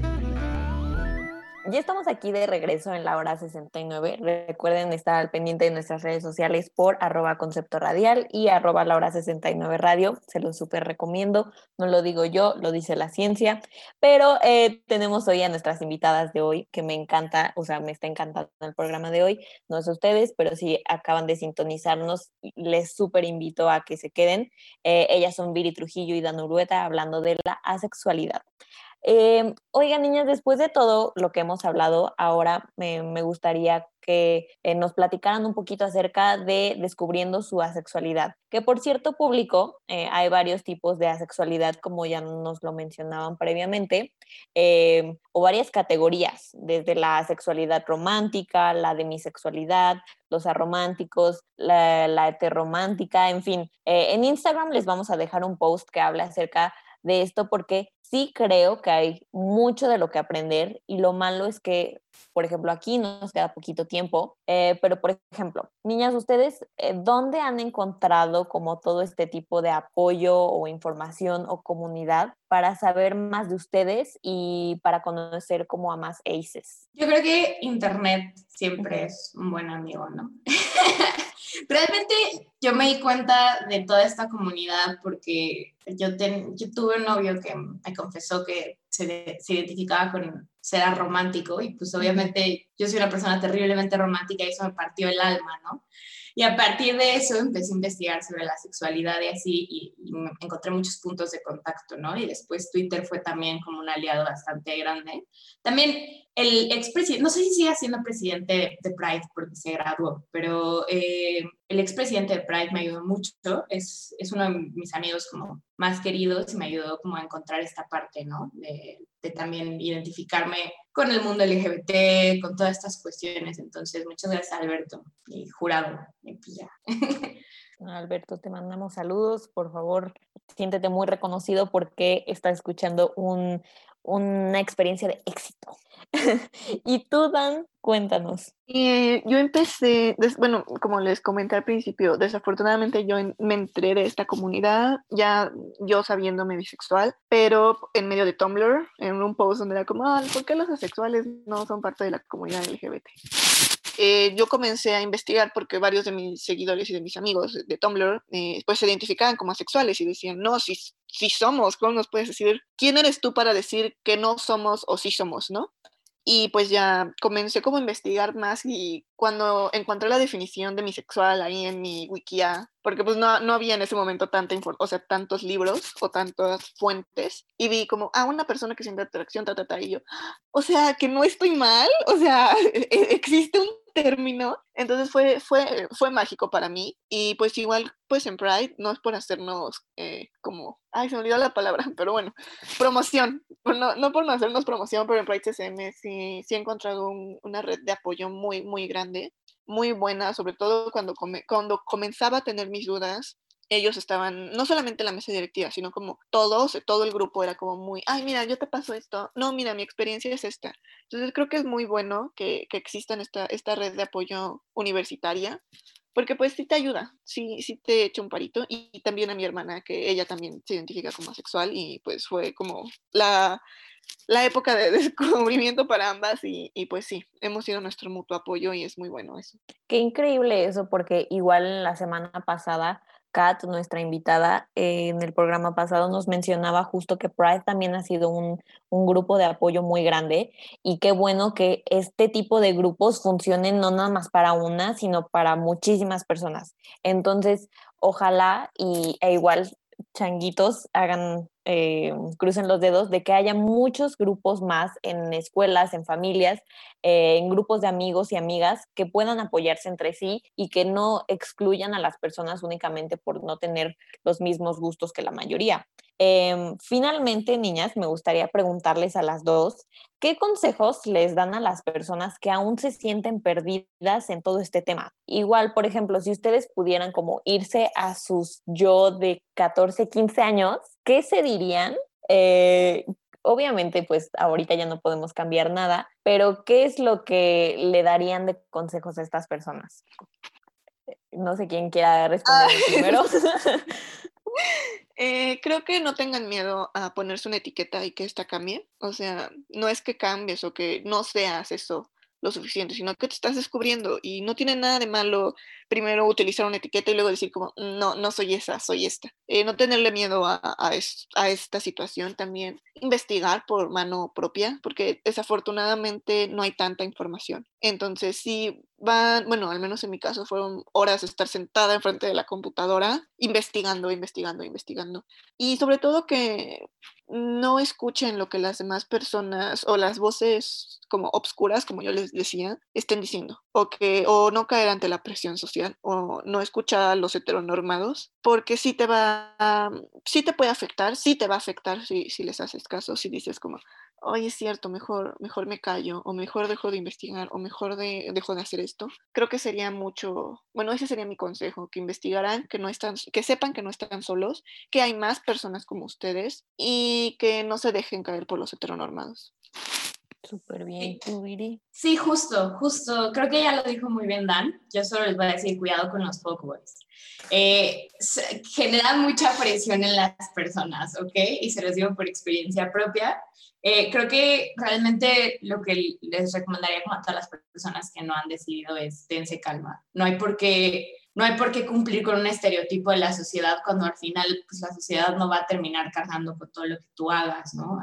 Ya estamos aquí de regreso en la hora 69. Recuerden estar al pendiente de nuestras redes sociales por arroba concepto radial y arroba la hora 69 radio. Se los súper recomiendo. No lo digo yo, lo dice la ciencia. Pero eh, tenemos hoy a nuestras invitadas de hoy, que me encanta, o sea, me está encantando el programa de hoy. No sé ustedes, pero si acaban de sintonizarnos, les súper invito a que se queden. Eh, ellas son Viri Trujillo y Dan Urueta hablando de la asexualidad. Eh, oigan, niñas, después de todo lo que hemos hablado, ahora me, gustaría que eh, nos platicaran un poquito acerca de descubriendo su asexualidad. Que por cierto, público, eh, hay varios tipos de asexualidad, como ya nos lo mencionaban previamente, eh, o varias categorías, desde la sexualidad romántica, la demisexualidad, los arománticos, la, la heteromántica, en fin. Eh, en Instagram les vamos a dejar un post que habla acerca de esto porque sí creo que hay mucho de lo que aprender y lo malo es que, por ejemplo, aquí nos queda poquito tiempo, eh, pero por ejemplo, niñas, ustedes, eh, ¿dónde han encontrado como todo este tipo de apoyo o información o comunidad para saber más de ustedes y para conocer como a más ACEs? Yo creo que Internet siempre es un buen amigo, ¿no? Realmente yo me di cuenta de toda esta comunidad porque yo, ten- yo tuve un novio que me confesó que se, se identificaba con ser romántico y pues obviamente yo soy una persona terriblemente romántica y eso me partió el alma, ¿no? Y a partir de eso empecé a investigar sobre la sexualidad y así, y, y encontré muchos puntos de contacto, ¿no? Y después Twitter fue también como un aliado bastante grande. También el expresidente, no sé si sigue siendo presidente de Pride porque se graduó, pero eh, el expresidente de Pride me ayudó mucho, es, es uno de mis amigos como más queridos y me ayudó como a encontrar esta parte, ¿no? De, de también identificarme con el mundo LGBT, con todas estas cuestiones. Entonces, muchas gracias Alberto y jurado. Y pues ya. Alberto, te mandamos saludos. Por favor, siéntete muy reconocido porque estás escuchando un, una experiencia de éxito. y tú, Dan, cuéntanos. Y yo empecé, bueno, como les comenté al principio, desafortunadamente yo me entré de esta comunidad, ya yo sabiéndome bisexual, pero en medio de Tumblr, en un post donde era como, "Ah, ¿por qué los asexuales no son parte de la comunidad LGBT? Eh, yo comencé a investigar porque varios de mis seguidores y de mis amigos de Tumblr eh, pues se identificaban como asexuales y decían, no, si, si somos, ¿cómo nos puedes decir? ¿Quién eres tú para decir que no somos o sí somos, no? Y pues ya comencé como a investigar más y cuando encontré la definición de mi sexual ahí en mi wikia, porque pues no, no había en ese momento tanta o sea, tantos libros o tantas fuentes, y vi como, ah, una persona que siente atracción, ta, ta, ta, y yo, o sea, que no estoy mal, o sea, e- existe un término, entonces fue, fue, fue mágico para mí, y pues igual, pues en Pride, no es por hacernos eh, como, ay, se me olvidó la palabra, pero bueno, promoción, no, no por no hacernos promoción, pero en Pride CCM sí, sí he encontrado un- una red de apoyo muy, muy grande, muy buena, sobre todo cuando, cuando comenzaba a tener mis dudas. Ellos estaban, no solamente en la mesa directiva, sino como todos, todo el grupo era como muy, ay, mira, yo te paso esto. No, mira, mi experiencia es esta. Entonces creo que es muy bueno que, que exista esta, esta red de apoyo universitaria, porque pues sí te ayuda, sí, sí te echa un parito. Y, también a mi hermana, que ella también se identifica como asexual y pues fue como la, la época de descubrimiento para ambas y, y pues sí, hemos sido nuestro mutuo apoyo y es muy bueno eso. Qué increíble eso, porque igual la semana pasada, Kat, nuestra invitada en el programa pasado, nos mencionaba justo que Pride también ha sido un, un grupo de apoyo muy grande y qué bueno que este tipo de grupos funcionen no nada más para una, sino para muchísimas personas. Entonces, ojalá y e igual changuitos hagan, eh, crucen los dedos de que haya muchos grupos más en escuelas, en familias, eh, en grupos de amigos y amigas que puedan apoyarse entre sí y que no excluyan a las personas únicamente por no tener los mismos gustos que la mayoría. Em, finalmente, niñas, me gustaría preguntarles a las dos, ¿qué consejos les dan a las personas que aún se sienten perdidas en todo este tema? Igual, por ejemplo, si ustedes pudieran como irse a sus yo de 14, 15 años, ¿qué se dirían? Eh, obviamente, pues ahorita ya no podemos cambiar nada, pero ¿qué es lo que le darían de consejos a estas personas? No sé quién quiera responder primero. Eh, creo que no tengan miedo a ponerse una etiqueta y que esta cambie. O sea, no es que cambies o que no seas eso lo suficiente, sino que te estás descubriendo y no tiene nada de malo primero utilizar una etiqueta y luego decir como, no, no soy esa, soy esta. Eh, no tenerle miedo a, a, es- a esta situación también. Investigar por mano propia, porque desafortunadamente no hay tanta información. Entonces, sí van, bueno, al menos en mi caso fueron horas de estar sentada enfrente de la computadora, investigando, investigando, investigando. Y sobre todo que no escuchen lo que las demás personas o las voces como obscuras, como yo les decía, estén diciendo, o que o no caer ante la presión social o no escuchar a los heteronormados, porque sí te va, sí te puede afectar, sí te va a afectar si les haces caso, si dices como, oye, es cierto, mejor, mejor me callo, o mejor dejo de investigar, o mejor de, dejo de hacer esto. Creo que sería mucho, bueno, ese sería mi consejo, que investigaran, que no están, que sepan que no están solos, que hay más personas como ustedes y que no se dejen caer por los heteronormados. Súper bien, tú, Viri. Sí, justo, justo. Creo que ya lo dijo muy bien Dan. Yo solo les voy a decir cuidado con los fuckboys. Eh, se- genera mucha presión en las personas, ¿ok? Y se los digo por experiencia propia. Eh, creo que realmente lo que les recomendaría como a todas las personas que no han decidido es dense calma. No hay por qué, no hay por qué cumplir con un estereotipo de la sociedad cuando al final pues, la sociedad no va a terminar cargando con todo lo que tú hagas, ¿no?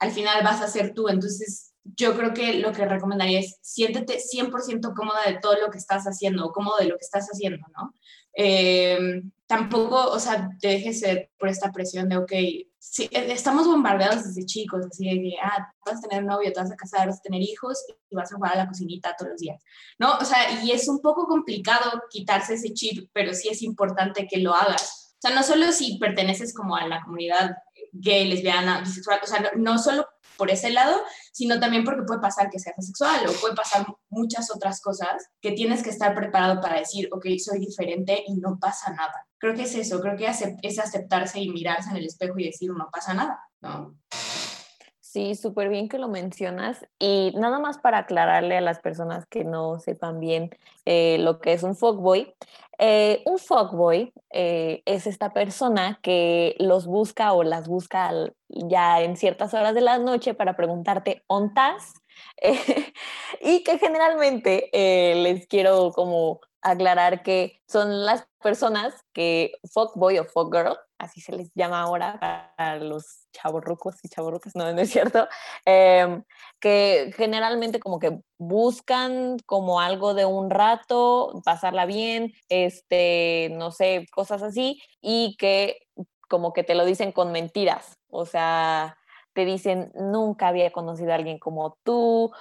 Al final vas a ser tú. Entonces, yo creo que lo que recomendaría es siéntete 100% cómoda de todo lo que estás haciendo o cómodo de lo que estás haciendo, ¿no? Eh, tampoco, o sea, te dejes por esta presión de, ok, sí, eh, estamos bombardeados desde chicos, así de que, ah, vas a tener novio, te vas a casar, vas a tener hijos y vas a jugar a la cocinita todos los días, ¿no? O sea, y es un poco complicado quitarse ese chip, pero sí es importante que lo hagas. O sea, no solo si perteneces como a la comunidad gay, lesbiana, bisexual, o sea, no, solo por ese lado, sino también porque puede pasar que seas asexual o puede pasar muchas otras cosas que tienes que estar preparado para decir, ok, soy diferente y no pasa nada. Creo que es eso, creo que es aceptarse y mirarse en el espejo y decir, no pasa nada, ¿no? Sí, súper bien que lo mencionas. Y nada más para aclararle a las personas que no sepan bien eh, lo que es un fuckboy. Eh, un fuckboy eh, es esta persona que los busca o las busca ya en ciertas horas de la noche para preguntarte ¿ontas? y que generalmente les quiero como aclarar que son las personas que fuckboy o fuckgirl, así se les llama ahora para los chavorrucos y chavorrucas, no, no es cierto, em, que generalmente como que buscan como algo de un rato, pasarla bien, este, no sé, cosas así, y que como que te lo dicen con mentiras, o sea, te dicen, nunca había conocido a alguien como tú,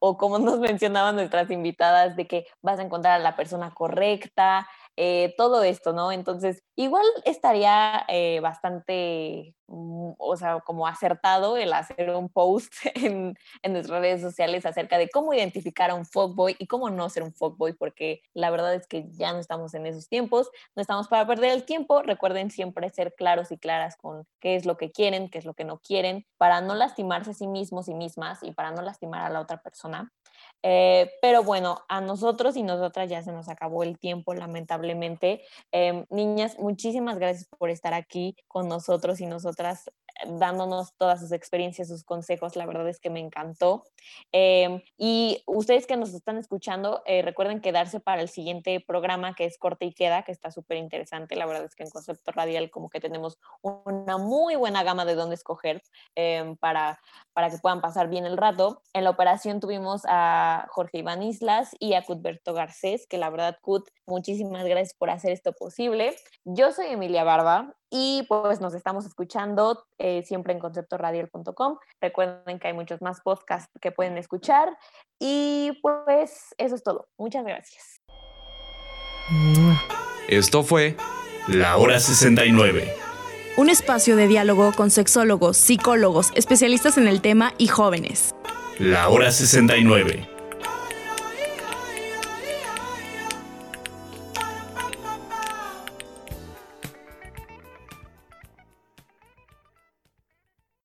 o como nos mencionaban nuestras invitadas, de que vas a encontrar a la persona correcta, eh, todo esto, ¿no? Entonces, igual estaría eh, bastante, mm, o sea, como acertado el hacer un post en, en nuestras redes sociales acerca de cómo identificar a un fuckboy y cómo no ser un fuckboy, porque la verdad es que ya no estamos en esos tiempos, no estamos para perder el tiempo, recuerden siempre ser claros y claras con qué es lo que quieren, qué es lo que no quieren, para no lastimarse a sí mismos y mismas y para no lastimar a la otra persona. Eh, pero bueno, a nosotros y nosotras ya se nos acabó el tiempo, lamentablemente. Eh, niñas, muchísimas gracias por estar aquí con nosotros y nosotras dándonos todas sus experiencias, sus consejos. La verdad es que me encantó. Eh, y ustedes que nos están escuchando, eh, recuerden quedarse para el siguiente programa que es Corte y Queda, que está súper interesante. La verdad es que en Concepto Radial como que tenemos una muy buena gama de dónde escoger eh, para, para que puedan pasar bien el rato. En la operación tuvimos a Jorge Iván Islas y a Cutberto Garcés, que la verdad, Cut, muchísimas gracias por hacer esto posible. Yo soy Emilia Barba y pues nos estamos escuchando eh, siempre en conceptoradial.com. Recuerden que hay muchos más podcasts que pueden escuchar y pues eso es todo. Muchas gracias. Esto fue La Hora 69. Un espacio de diálogo con sexólogos, psicólogos, especialistas en el tema y jóvenes. La Hora 69.